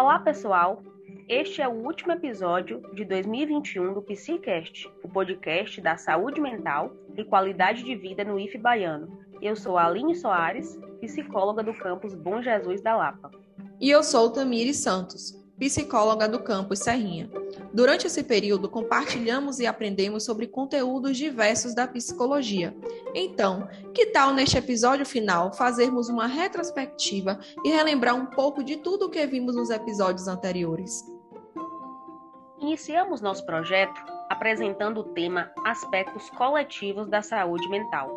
Olá, pessoal! Este é o último episódio de 2021 do Psicast, o podcast da saúde mental e qualidade de vida no IF Baiano. Eu sou a Aline Soares, psicóloga do campus Bom Jesus da Lapa. E eu sou Tamiri Santos, psicóloga do campus Serrinha. Durante esse período, compartilhamos e aprendemos sobre conteúdos diversos da psicologia. Então, que tal neste episódio final fazermos uma retrospectiva e relembrar um pouco de tudo o que vimos nos episódios anteriores? Iniciamos nosso projeto apresentando o tema Aspectos Coletivos da Saúde Mental,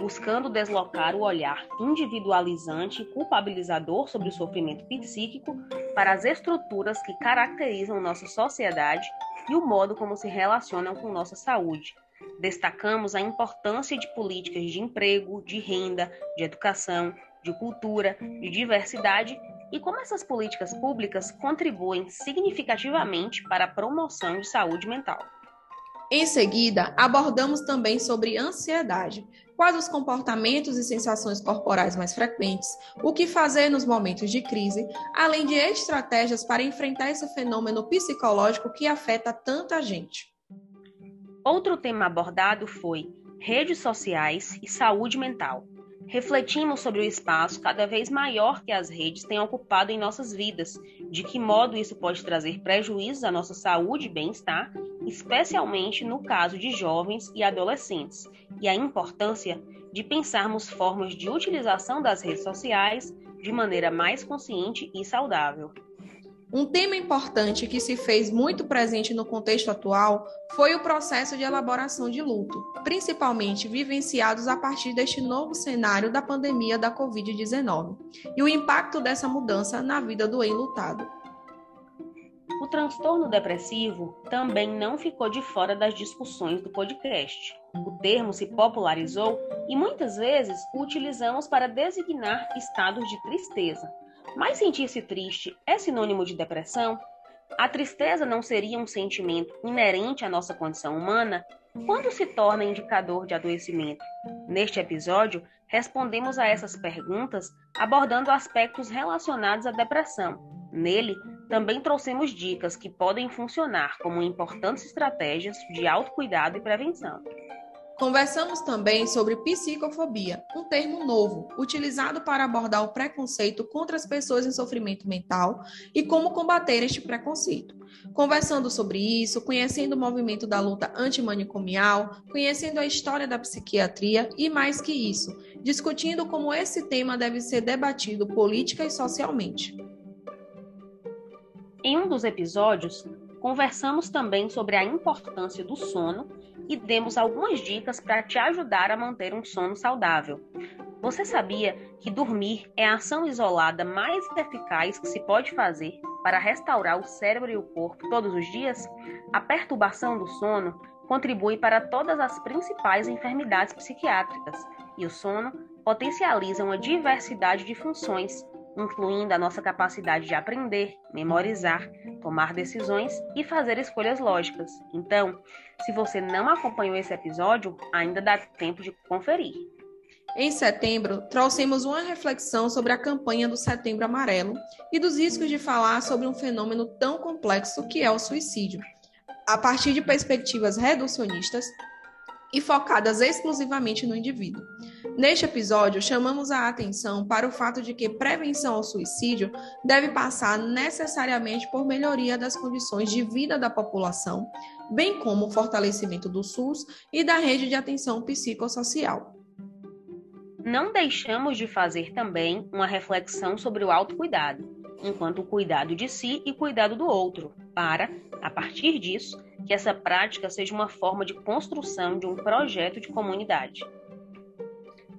buscando deslocar o olhar individualizante e culpabilizador sobre o sofrimento psíquico para as estruturas que caracterizam nossa sociedade e o modo como se relacionam com nossa saúde. Destacamos a importância de políticas de emprego, de renda, de educação, de cultura, de diversidade e como essas políticas públicas contribuem significativamente para a promoção de saúde mental. Em seguida, abordamos também sobre ansiedade, quais os comportamentos e sensações corporais mais frequentes, o que fazer nos momentos de crise, além de estratégias para enfrentar esse fenômeno psicológico que afeta tanta gente. Outro tema abordado foi redes sociais e saúde mental. Refletimos sobre o espaço cada vez maior que as redes têm ocupado em nossas vidas, de que modo isso pode trazer prejuízos à nossa saúde e bem-estar, especialmente no caso de jovens e adolescentes, e a importância de pensarmos formas de utilização das redes sociais de maneira mais consciente e saudável. Um tema importante que se fez muito presente no contexto atual foi o processo de elaboração de luto, principalmente vivenciados a partir deste novo cenário da pandemia da Covid-19 e o impacto dessa mudança na vida do enlutado. O transtorno depressivo também não ficou de fora das discussões do podcast. O termo se popularizou e muitas vezes o utilizamos para designar estados de tristeza, mas sentir-se triste é sinônimo de depressão? A tristeza não seria um sentimento inerente à nossa condição humana? Quando se torna indicador de adoecimento? Neste episódio, respondemos a essas perguntas abordando aspectos relacionados à depressão. Nele, também trouxemos dicas que podem funcionar como importantes estratégias de autocuidado e prevenção. Conversamos também sobre psicofobia, um termo novo, utilizado para abordar o preconceito contra as pessoas em sofrimento mental e como combater este preconceito. Conversando sobre isso, conhecendo o movimento da luta antimanicomial, conhecendo a história da psiquiatria e mais que isso, discutindo como esse tema deve ser debatido política e socialmente. Em um dos episódios, conversamos também sobre a importância do sono e demos algumas dicas para te ajudar a manter um sono saudável. Você sabia que dormir é a ação isolada mais eficaz que se pode fazer para restaurar o cérebro e o corpo todos os dias? A perturbação do sono contribui para todas as principais enfermidades psiquiátricas e o sono potencializa uma diversidade de funções, incluindo a nossa capacidade de aprender, memorizar, tomar decisões e fazer escolhas lógicas. Então, se você não acompanhou esse episódio, ainda dá tempo de conferir. Em setembro, trouxemos uma reflexão sobre a campanha do Setembro Amarelo e dos riscos de falar sobre um fenômeno tão complexo que é o suicídio, a partir de perspectivas reducionistas e focadas exclusivamente no indivíduo. Neste episódio, chamamos a atenção para o fato de que prevenção ao suicídio deve passar necessariamente por melhoria das condições de vida da população, bem como o fortalecimento do SUS e da rede de atenção psicossocial. Não deixamos de fazer também uma reflexão sobre o autocuidado, enquanto cuidado de si e cuidado do outro, para, a partir disso, que essa prática seja uma forma de construção de um projeto de comunidade.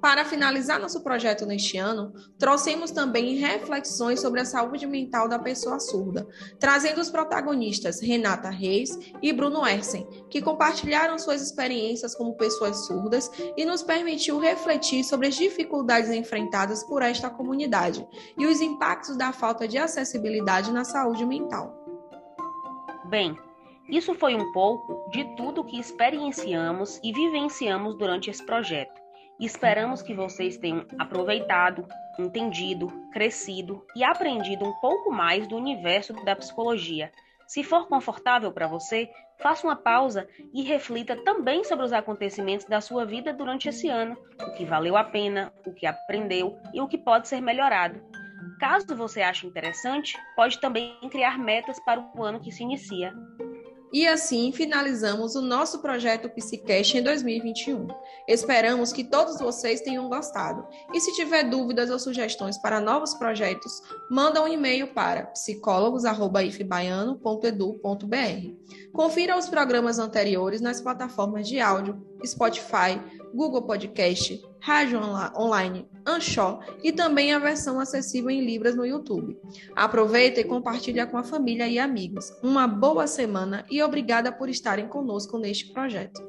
Para finalizar nosso projeto neste ano, trouxemos também reflexões sobre a saúde mental da pessoa surda, trazendo os protagonistas Renata Reis e Bruno Ersen, que compartilharam suas experiências como pessoas surdas e nos permitiu refletir sobre as dificuldades enfrentadas por esta comunidade e os impactos da falta de acessibilidade na saúde mental. Bem, isso foi um pouco de tudo que experienciamos e vivenciamos durante esse projeto Esperamos que vocês tenham aproveitado, entendido, crescido e aprendido um pouco mais do universo da psicologia. Se for confortável para você, faça uma pausa e reflita também sobre os acontecimentos da sua vida durante esse ano, o que valeu a pena, o que aprendeu e o que pode ser melhorado. Caso você ache interessante, pode também criar metas para o ano que se inicia. E assim finalizamos o nosso projeto Psicast em 2021. Esperamos que todos vocês tenham gostado. E se tiver dúvidas ou sugestões para novos projetos, manda um e-mail para psicólogos@ifbaiano.edu.br. Confira os programas anteriores nas plataformas de áudio Spotify, Google Podcast, Rádio Online, Anchor e também a versão acessível em Libras no YouTube. Aproveita e compartilha com a família e amigos. Uma boa semana e obrigada por estarem conosco neste projeto.